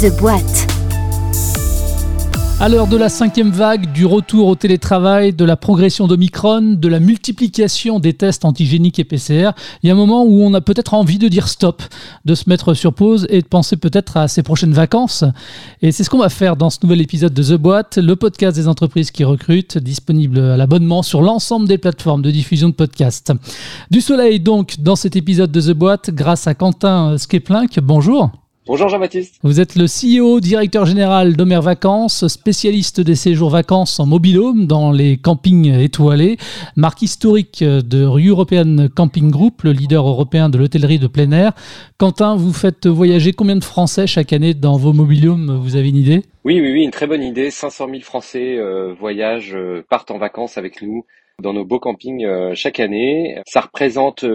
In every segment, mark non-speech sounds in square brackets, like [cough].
The. À l'heure de la cinquième vague, du retour au télétravail, de la progression d'Omicron, de la multiplication des tests antigéniques et PCR, il y a un moment où on a peut-être envie de dire stop, de se mettre sur pause et de penser peut-être à ses prochaines vacances. Et c'est ce qu'on va faire dans ce nouvel épisode de The Boîte, le podcast des entreprises qui recrutent, disponible à l'abonnement sur l'ensemble des plateformes de diffusion de podcasts. Du soleil donc dans cet épisode de The Boîte grâce à Quentin Skeplink. Bonjour. Bonjour Jean-Baptiste. Vous êtes le CEO, directeur général d'Omer Vacances, spécialiste des séjours vacances en mobilhome dans les campings étoilés, marque historique de European Camping Group, le leader européen de l'hôtellerie de plein air. Quentin, vous faites voyager combien de Français chaque année dans vos mobilhomes Vous avez une idée? Oui, oui, oui, une très bonne idée. 500 000 Français euh, voyagent, euh, partent en vacances avec nous dans nos beaux campings euh, chaque année. Ça représente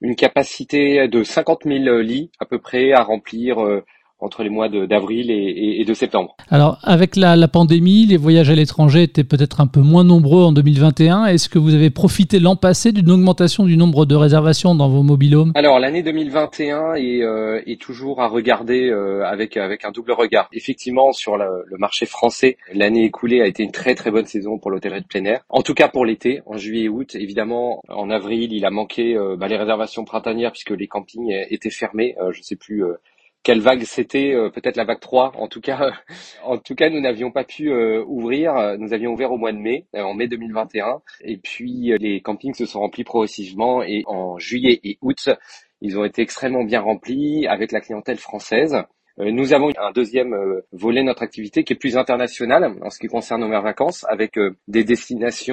une capacité de 50 000 lits à peu près à remplir euh, entre les mois d'avril et, et, de septembre. Alors, avec la, la pandémie, les voyages à l'étranger étaient peut-être un peu moins nombreux en 2021. Est-ce que vous avez profité l'an passé d'une augmentation du nombre de réservations dans vos mobilhomes? Alors, l'année 2021 est, euh, est, toujours à regarder euh, avec, avec un double regard. Effectivement, sur le, le marché français, l'année écoulée a été une très très bonne saison pour l'hôtellerie de plein air. En tout cas pour l'été, en juillet et août. Évidemment, en avril, il a manqué euh, bah, les réservations printanières puisque les campings étaient fermés. je ne sais plus quelle vague c'était, euh, peut-être la vague 3. En tout cas, [laughs] en tout cas, nous n'avions pas pu euh, ouvrir. Nous avions ouvert au mois de mai, euh, en mai 2021. Et puis les campings se sont remplis progressivement et en juillet et août, ils ont été extrêmement bien remplis avec la clientèle française. Euh, nous avons un deuxième euh, volet de notre activité qui est plus international en ce qui concerne nos mères vacances, avec euh, des destinations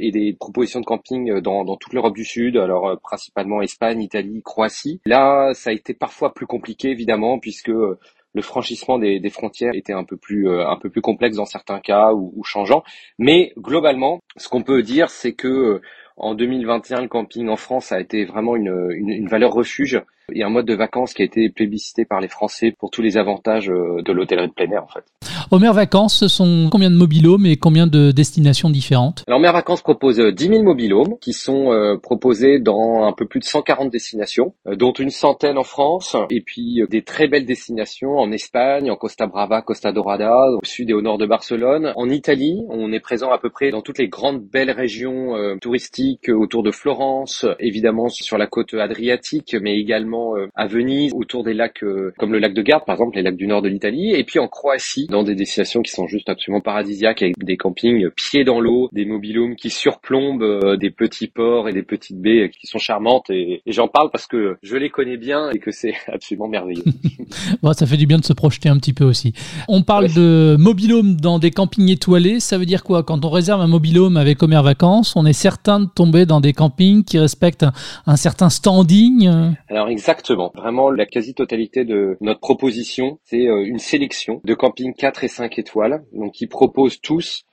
et des propositions de camping dans, dans toute l'Europe du Sud, alors principalement Espagne, Italie, Croatie. Là, ça a été parfois plus compliqué évidemment puisque le franchissement des, frontières était un peu plus un peu plus complexe dans certains cas ou changeant. Mais globalement, ce qu'on peut dire, c'est que en 2021, le camping en France a été vraiment une, une, valeur refuge et un mode de vacances qui a été plébiscité par les Français pour tous les avantages euh, de l'hôtellerie de plein air en fait. Omer Vacances, ce sont combien de mobilhomes et combien de destinations différentes? Alors Omer Vacances propose 10 000 mobilhomes qui sont euh, proposés dans un peu plus de 140 destinations, euh, dont une centaine en France et puis des très belles destinations en Espagne, en Costa Brava, Costa Dorada, au sud et au nord de Barcelone. En Italie, on est présent à peu près dans toutes les grandes belles régions touristiques autour de Florence, évidemment sur la côte adriatique, mais également euh, à Venise, autour des lacs euh, comme le lac de Garde, par exemple, les lacs du nord de l'Italie, et puis en Croatie, dans des destinations qui sont juste absolument paradisiaques, avec des campings pieds dans l'eau, des mobilhomes qui surplombent euh, des petits ports et des petites baies qui sont charmantes, et, j'en parle parce que je les connais bien et que c'est [laughs] absolument merveilleux. [laughs] bon, ça fait du bien de se projeter un petit peu aussi. On parle de mobilhome dans des campings étoilés, ça veut dire quoi? Quand on réserve un mobilhome avec Omer Vacances, on est certain de tomber dans des campings qui respectent un, un certain standing? Alors exactement Exactement. Vraiment, la quasi-totalité de notre proposition, c'est euh, une sélection de campings 4 et 5 étoiles, donc qui proposent tous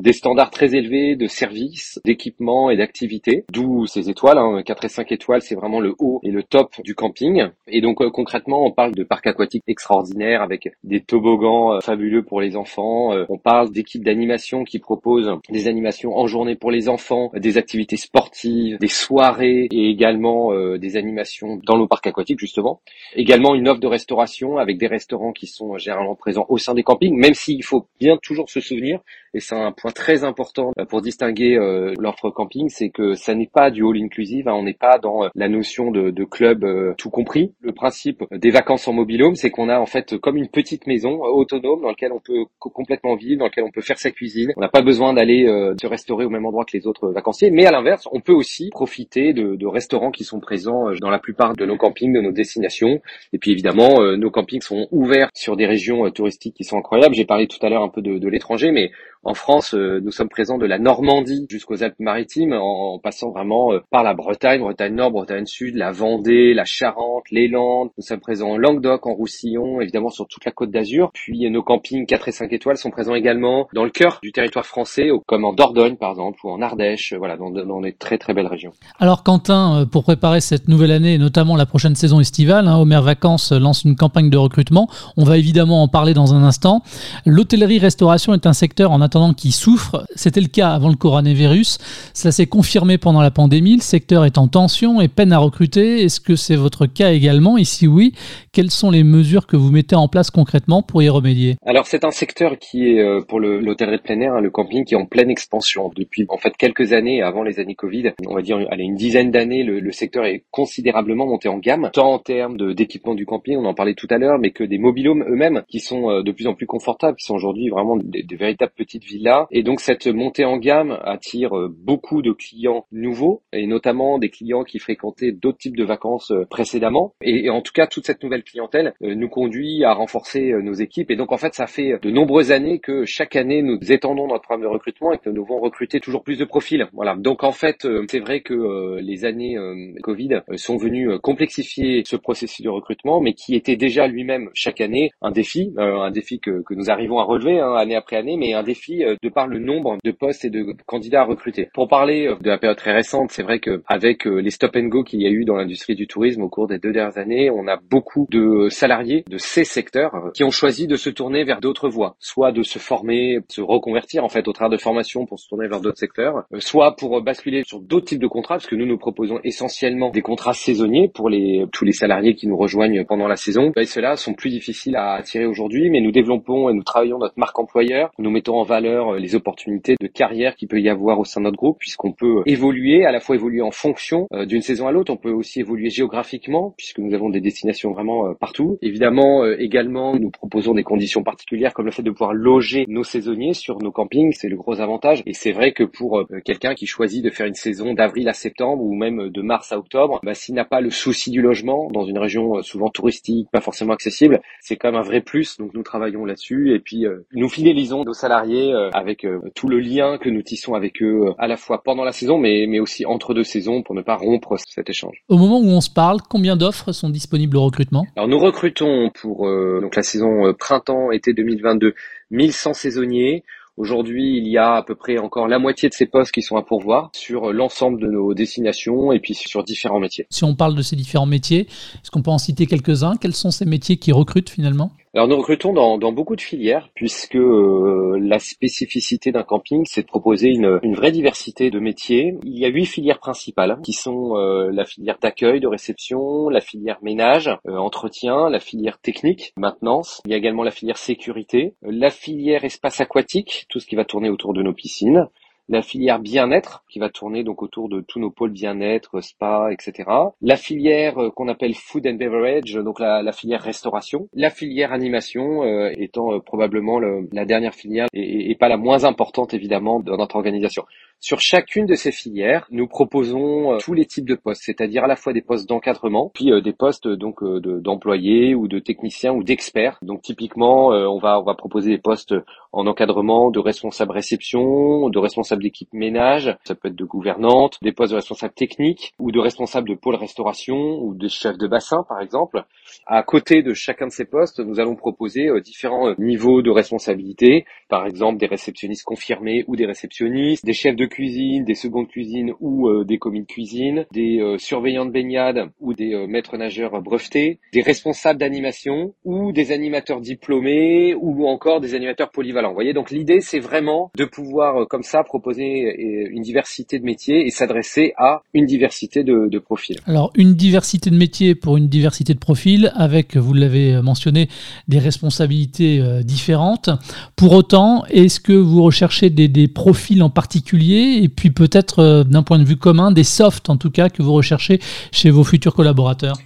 des standards très élevés de services, d'équipements et d'activités, d'où ces étoiles, hein, 4 et 5 étoiles, c'est vraiment le haut et le top du camping. Et donc euh, concrètement, on parle de parcs aquatiques extraordinaires avec des toboggans euh, fabuleux pour les enfants, euh, on parle d'équipes d'animation qui proposent des animations en journée pour les enfants, des activités sportives, des soirées et également des animations dans nos parcs aquatiques justement. Également une offre de restauration avec des restaurants qui sont généralement présents au sein des campings, même s'il faut bien toujours se souvenir, et c'est un point très important euh, pour distinguer euh, l'offre camping, c'est que ça n'est pas du all inclusive, hein, on n'est pas dans euh, la notion de, club tout compris. Le principe des vacances en mobilhome, c'est qu'on a en fait comme une petite maison autonome dans laquelle on peut complètement vivre, dans laquelle on peut faire sa cuisine. On n'a pas besoin d'aller se restaurer au même endroit que les autres vacanciers, mais à l'inverse, on peut aussi profiter de, restaurants qui sont présents dans la plupart de nos campings, de nos destinations. Et puis évidemment, nos campings sont ouverts sur des régions touristiques qui sont incroyables. J'ai parlé tout à l'heure un peu de l'étranger, mais en France, euh, nous sommes présents de la Normandie jusqu'aux Alpes-Maritimes, en, passant vraiment euh, par la Bretagne, Bretagne Nord, Bretagne Sud, la Vendée, la Charente, les Landes. Nous sommes présents en Languedoc, en Roussillon, évidemment sur toute la côte d'Azur. Puis nos campings 4 et 5 étoiles sont présents également dans le cœur du territoire français, comme en Dordogne par exemple, ou en Ardèche, voilà, dans, des très très belles régions. Alors Quentin, euh, pour préparer cette nouvelle année, et notamment la prochaine saison estivale, hein, Omer Vacances lance une campagne de recrutement. On va évidemment en parler dans un instant. L'hôtellerie-restauration est un secteur en attente qu'ils souffrent. C'était le cas avant le coronavirus. Ça s'est confirmé pendant la pandémie. Le secteur est en tension et peine à recruter. Est-ce que c'est votre cas également? Et si oui, quelles sont les mesures que vous mettez en place concrètement pour y remédier? Alors c'est un secteur qui est euh, pour l'hôtellerie de plein air, hein, le camping, qui est en pleine expansion depuis en fait quelques années avant les années Covid. On va dire allez, une dizaine d'années, le, secteur est considérablement monté en gamme, tant en termes d'équipement du camping, on en parlait tout à l'heure, mais que des mobilhomes eux-mêmes qui sont euh, de plus en plus confortables, qui sont aujourd'hui vraiment des, véritables petites villas. Et donc cette montée en gamme attire euh, beaucoup de clients nouveaux et notamment des clients qui fréquentaient d'autres types de vacances précédemment. Et, en tout cas, toute cette nouvelle clientèle nous conduit à renforcer nos équipes. Et donc en fait, ça fait de nombreuses années que chaque année nous étendons notre programme de recrutement et que nous devons recruter toujours plus de profils. Voilà. Donc en fait, euh, c'est vrai que euh, les années euh, Covid sont venues complexifier ce processus de recrutement, mais qui était déjà lui-même chaque année un défi, un défi que, que, nous arrivons à relever hein, année après année, mais un défi de par le nombre de postes et de candidats à recruter. Pour parler de la période très récente, c'est vrai que avec les stop and go qu'il y a eu dans l'industrie du tourisme au cours des deux dernières années, on a beaucoup de salariés de ces secteurs qui ont choisi de se tourner vers d'autres voies, soit de se former, se reconvertir en fait au travers de formation pour se tourner vers d'autres secteurs, euh, soit pour basculer sur d'autres types de contrats, parce que nous nous proposons essentiellement des contrats saisonniers pour les tous les salariés qui nous rejoignent pendant la saison. Et ceux-là sont plus difficiles à attirer aujourd'hui, mais nous développons et nous travaillons notre marque employeur. Nous mettons en valeur euh, les opportunités de carrière qu'il peut y avoir au sein de notre groupe, puisqu'on peut évoluer, à la fois évoluer en fonction euh, d'une saison à l'autre, on peut aussi évoluer géographiquement, puisque nous avons des destinations vraiment partout. Évidemment, également, nous proposons des conditions particulières comme le fait de pouvoir loger nos saisonniers sur nos campings, c'est le gros avantage. Et c'est vrai que pour euh, quelqu'un qui choisit de faire une saison d'avril à septembre ou même de mars à octobre, bah, s'il n'a pas le souci du logement dans une région euh, souvent touristique, pas forcément accessible, c'est quand même un vrai plus. Donc nous travaillons là-dessus et puis euh, nous fidélisons nos salariés avec tout le lien que nous tissons avec eux à la fois pendant la saison, mais, mais aussi entre deux saisons pour ne pas rompre cet échange. Au moment où on se parle, combien d'offres sont disponibles au recrutement? Alors nous recrutons pour donc la saison printemps-été 2022 1100 saisonniers. Aujourd'hui, il y a à peu près encore la moitié de ces postes qui sont à pourvoir sur l'ensemble de nos destinations et puis sur différents métiers. Si on parle de ces différents métiers, est-ce qu'on peut en citer quelques-uns? Quels sont ces métiers qui recrutent finalement? Alors nous recrutons dans, beaucoup de filières puisque euh, la spécificité d'un camping, c'est de proposer une, vraie diversité de métiers. Il y a huit filières principales qui sont euh, la filière d'accueil, de réception, la filière ménage, euh, entretien, la filière technique, maintenance. Il y a également la filière sécurité, la filière espace aquatique, tout ce qui va tourner autour de nos piscines, la filière bien-être qui va tourner donc autour de tous nos pôles bien-être, spa, etc. La filière euh, qu'on appelle food and beverage, donc la, filière restauration. La filière animation euh, étant euh, probablement la dernière filière et, et, pas la moins importante évidemment dans notre organisation. Sur chacune de ces filières, nous proposons euh, tous les types de postes, c'est-à-dire à la fois des postes d'encadrement, puis euh, des postes donc euh, d'employés ou de techniciens ou d'experts. Donc typiquement, on va proposer des postes en encadrement de responsable réception, de responsable d'équipe ménage, ça peut être de gouvernante, des postes de responsable technique ou de responsable de pôle restauration ou de chef de bassin par exemple. À côté de chacun de ces postes, nous allons proposer différents niveaux de responsabilité, par exemple des réceptionnistes confirmés ou des réceptionnistes, des chefs de cuisine, des secondes cuisines ou euh, des commis de cuisine, des euh, surveillants de baignade ou des euh, maîtres nageurs brevetés, des responsables d'animation ou des animateurs diplômés ou encore des animateurs polyvalents. Vous voyez, donc l'idée c'est vraiment de pouvoir comme ça proposer une diversité de métiers et s'adresser à une diversité de, profils. Alors une diversité de métiers pour une diversité de profils avec, vous l'avez mentionné, des responsabilités différentes. Pour autant, est-ce que vous recherchez des profils en particulier et puis peut-être euh, d'un point de vue commun des softs en tout cas que vous recherchez chez vos futurs collaborateurs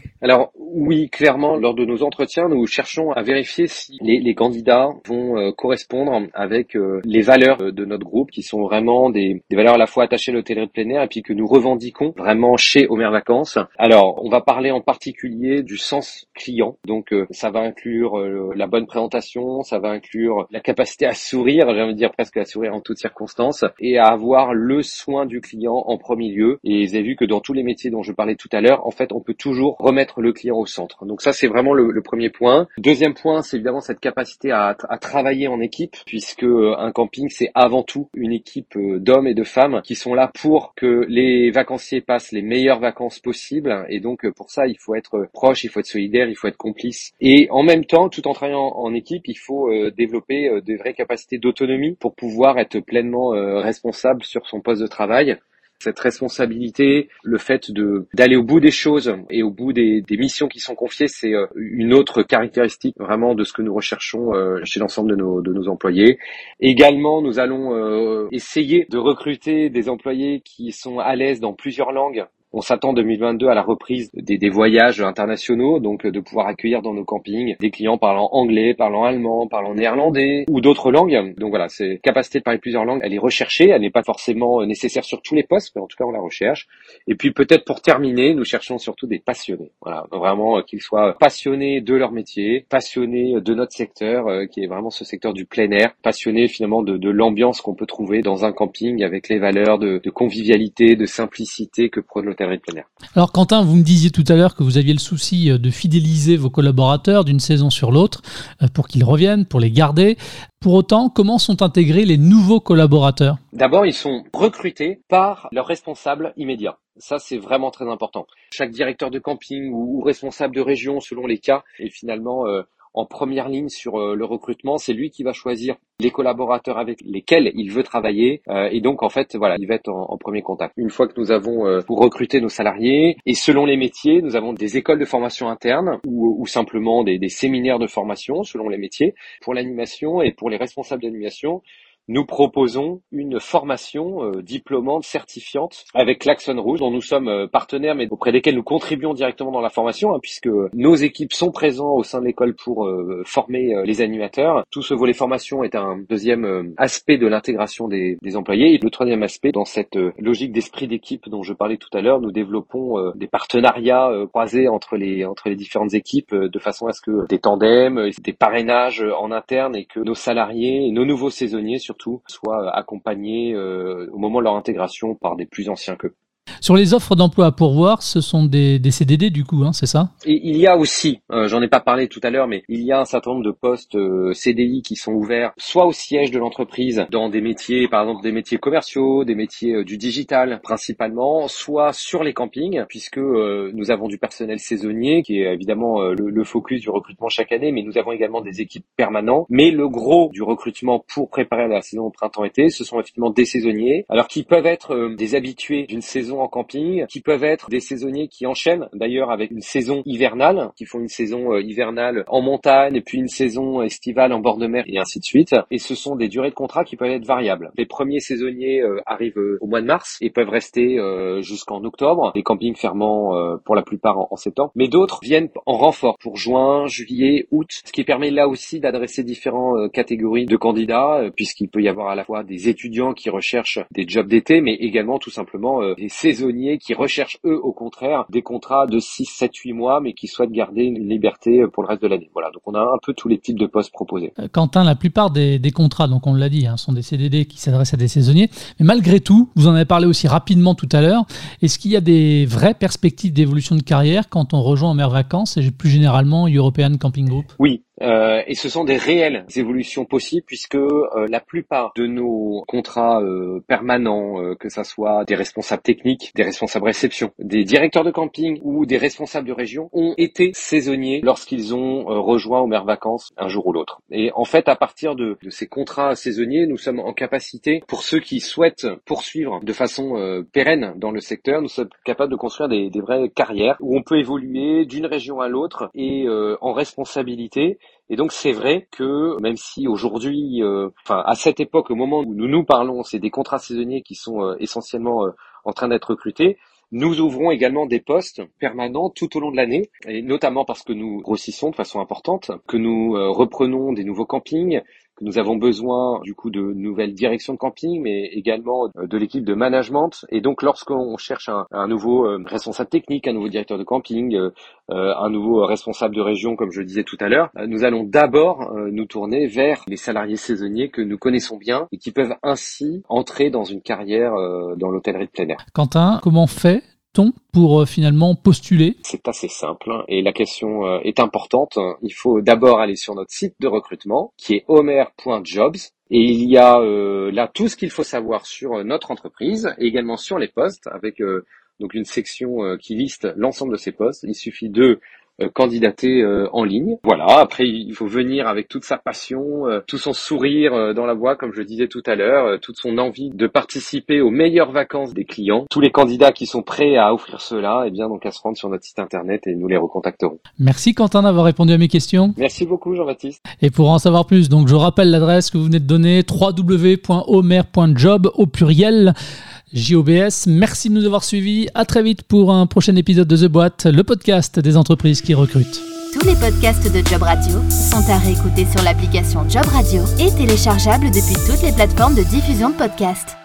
oui, clairement, lors de nos entretiens, nous cherchons à vérifier si les, candidats vont euh, correspondre avec euh, les valeurs de notre groupe, qui sont vraiment des, valeurs à la fois attachées à l'hôtellerie de plein air et puis que nous revendiquons vraiment chez Omer Vacances. Alors, on va parler en particulier du sens client. Donc, ça va inclure la bonne présentation, ça va inclure la capacité à sourire, j'ai envie de dire presque à sourire en toutes circonstances, et à avoir le soin du client en premier lieu. Et vous avez vu que dans tous les métiers dont je parlais tout à l'heure, en fait, on peut toujours remettre le client centre. Donc ça, c'est vraiment le, premier point. Deuxième point, c'est évidemment cette capacité à, à, travailler en équipe, puisque euh, un camping, c'est avant tout une équipe euh, d'hommes et de femmes qui sont là pour que les vacanciers passent les meilleures vacances possibles. Et donc pour ça, il faut être proche, il faut être solidaire, il faut être complice. Et en même temps, tout en travaillant en équipe, il faut développer des vraies capacités d'autonomie pour pouvoir être pleinement responsable sur son poste de travail cette responsabilité, le fait de d'aller au bout des choses et au bout des, des missions qui sont confiées, c'est euh, une autre caractéristique vraiment de ce que nous recherchons euh, chez l'ensemble de nos, de nos employés. Également, nous allons euh, essayer de recruter des employés qui sont à l'aise dans plusieurs langues on s'attend 2022 à la reprise des, voyages internationaux, donc de pouvoir accueillir dans nos campings des clients parlant anglais, parlant allemand, parlant néerlandais ou d'autres langues. Donc voilà, cette capacité de parler plusieurs langues, elle est recherchée, elle n'est pas forcément nécessaire sur tous les postes, mais en tout cas on la recherche. Et puis peut-être pour terminer, nous cherchons surtout des passionnés. Voilà, vraiment euh, qu'ils soient passionnés de leur métier, passionnés de notre secteur, euh, qui est vraiment ce secteur du plein air, passionnés finalement de, l'ambiance qu'on peut trouver dans un camping avec les valeurs de, convivialité, de simplicité que prône alors Quentin, vous me disiez tout à l'heure que vous aviez le souci euh, de fidéliser vos collaborateurs d'une saison sur l'autre euh, pour qu'ils reviennent, pour les garder. Pour autant, comment sont intégrés les nouveaux collaborateurs? D'abord, ils sont recrutés par leur responsable immédiat. Ça, c'est vraiment très important. Chaque directeur de camping ou, responsable de région, selon les cas, est finalement euh, en première ligne sur euh, le recrutement. C'est lui qui va choisir les collaborateurs avec lesquels il veut travailler. Euh, et donc, en fait, voilà, il va être en, premier contact. Une fois que nous avons euh, pour recruter nos salariés, et selon les métiers, nous avons des écoles de formation interne ou, simplement des séminaires de formation selon les métiers pour l'animation et pour les responsables d'animation nous proposons une formation euh, diplômante, certifiante avec l'Axon Rouge, dont nous sommes euh, partenaires, mais auprès desquels nous contribuons directement dans la formation, hein, puisque nos équipes sont présentes au sein de l'école pour euh, former les animateurs. Tout ce volet formation est un deuxième aspect de l'intégration des, employés. Et le troisième aspect, dans cette logique d'esprit d'équipe dont je parlais tout à l'heure, nous développons des partenariats croisés entre les, différentes équipes, de façon à ce que des tandems, des parrainages en interne et que nos salariés nos nouveaux saisonniers, surtout, soient accompagnés euh, au moment de leur intégration par des plus anciens qu'eux. Sur les offres d'emploi à pourvoir, ce sont des, des CDD du coup, hein, c'est ça? Et Il y a aussi, euh, j'en ai pas parlé tout à l'heure, mais il y a un certain nombre de postes euh, CDI qui sont ouverts, soit au siège de l'entreprise, dans des métiers, par exemple des métiers commerciaux, des métiers euh, du digital principalement, soit sur les campings, puisque nous avons du personnel saisonnier, qui est évidemment le, le, focus du recrutement chaque année, mais nous avons également des équipes permanentes. Mais le gros du recrutement pour préparer la saison printemps-été, ce sont effectivement des saisonniers, alors qui peuvent être des habitués d'une saison en camping, qui peuvent être des saisonniers qui enchaînent d'ailleurs avec une saison hivernale, qui font une saison euh, hivernale en montagne et puis une saison estivale en bord de mer et ainsi de suite. Et ce sont des durées de contrat qui peuvent être variables. Les premiers saisonniers euh, arrivent euh, au mois de mars et peuvent rester jusqu'en octobre, les campings fermant pour la plupart en, septembre, mais d'autres viennent en renfort pour juin, juillet, août, ce qui permet là aussi d'adresser différentes catégories de candidats, puisqu'il peut y avoir à la fois des étudiants qui recherchent des jobs d'été, mais également tout simplement des saisonniers qui recherchent eux au contraire des contrats de 6, 7, 8 mois mais qui souhaitent garder une liberté pour le reste de l'année. Voilà, donc on a un peu tous les types de postes proposés. Euh, Quentin, la plupart des, contrats, donc on l'a dit, hein, sont des CDD qui s'adressent à des saisonniers, mais malgré tout, vous en avez parlé aussi rapidement tout à l'heure, est-ce qu'il y a des vraies perspectives d'évolution de carrière quand on rejoint en mer vacances et plus généralement European Camping Group? Oui, euh, et ce sont des réelles évolutions possibles puisque euh, la plupart de nos contrats euh, permanents, euh, que ça soit des responsables techniques, des responsables réception, des directeurs de camping ou des responsables de région, ont été saisonniers lorsqu'ils ont rejoint Omer Vacances un jour ou l'autre. Et en fait, à partir de, ces contrats saisonniers, nous sommes en capacité, pour ceux qui souhaitent poursuivre de façon pérenne dans le secteur, nous sommes capables de construire des, des vraies carrières où on peut évoluer d'une région à l'autre et en responsabilité et donc c'est vrai que même si aujourd'hui, euh, à cette époque, au moment où nous nous parlons, c'est des contrats saisonniers qui sont euh, essentiellement euh, en train d'être recrutés. Nous ouvrons également des postes permanents tout au long de l'année, et notamment parce que nous grossissons de façon importante, que nous reprenons des nouveaux campings, nous avons besoin du coup de nouvelles directions de camping, mais également euh, de l'équipe de management. Et donc, lorsqu'on cherche un, nouveau euh, responsable technique, un nouveau directeur de camping, euh, un nouveau responsable de région, comme je le disais tout à l'heure, nous allons d'abord nous tourner vers les salariés saisonniers que nous connaissons bien et qui peuvent ainsi entrer dans une carrière dans l'hôtellerie de plein air. Quentin, comment fait pour euh, finalement postuler C'est assez simple hein, et la question euh, est importante. Il faut d'abord aller sur notre site de recrutement qui est homer.jobs et il y a euh, là tout ce qu'il faut savoir sur notre entreprise et également sur les postes avec donc une section qui liste l'ensemble de ces postes. Il suffit de candidater euh, en ligne. Voilà, après il faut venir avec toute sa passion, euh, tout son sourire dans la voix, comme je disais tout à l'heure, toute son envie de participer aux meilleures vacances des clients. Tous les candidats qui sont prêts à offrir cela, eh bien donc à se rendre sur notre site internet et nous les recontacterons. Merci Quentin d'avoir répondu à mes questions. Merci beaucoup Jean-Baptiste. Et pour en savoir plus, donc je rappelle l'adresse que vous venez de donner www.omer.job au pluriel. JOBS. Merci de nous avoir suivis. À très vite pour un prochain épisode de The Boîte, le podcast des entreprises qui recrutent. Tous les podcasts de Job Radio sont à réécouter sur l'application Job Radio et téléchargeables depuis toutes les plateformes de diffusion de podcasts.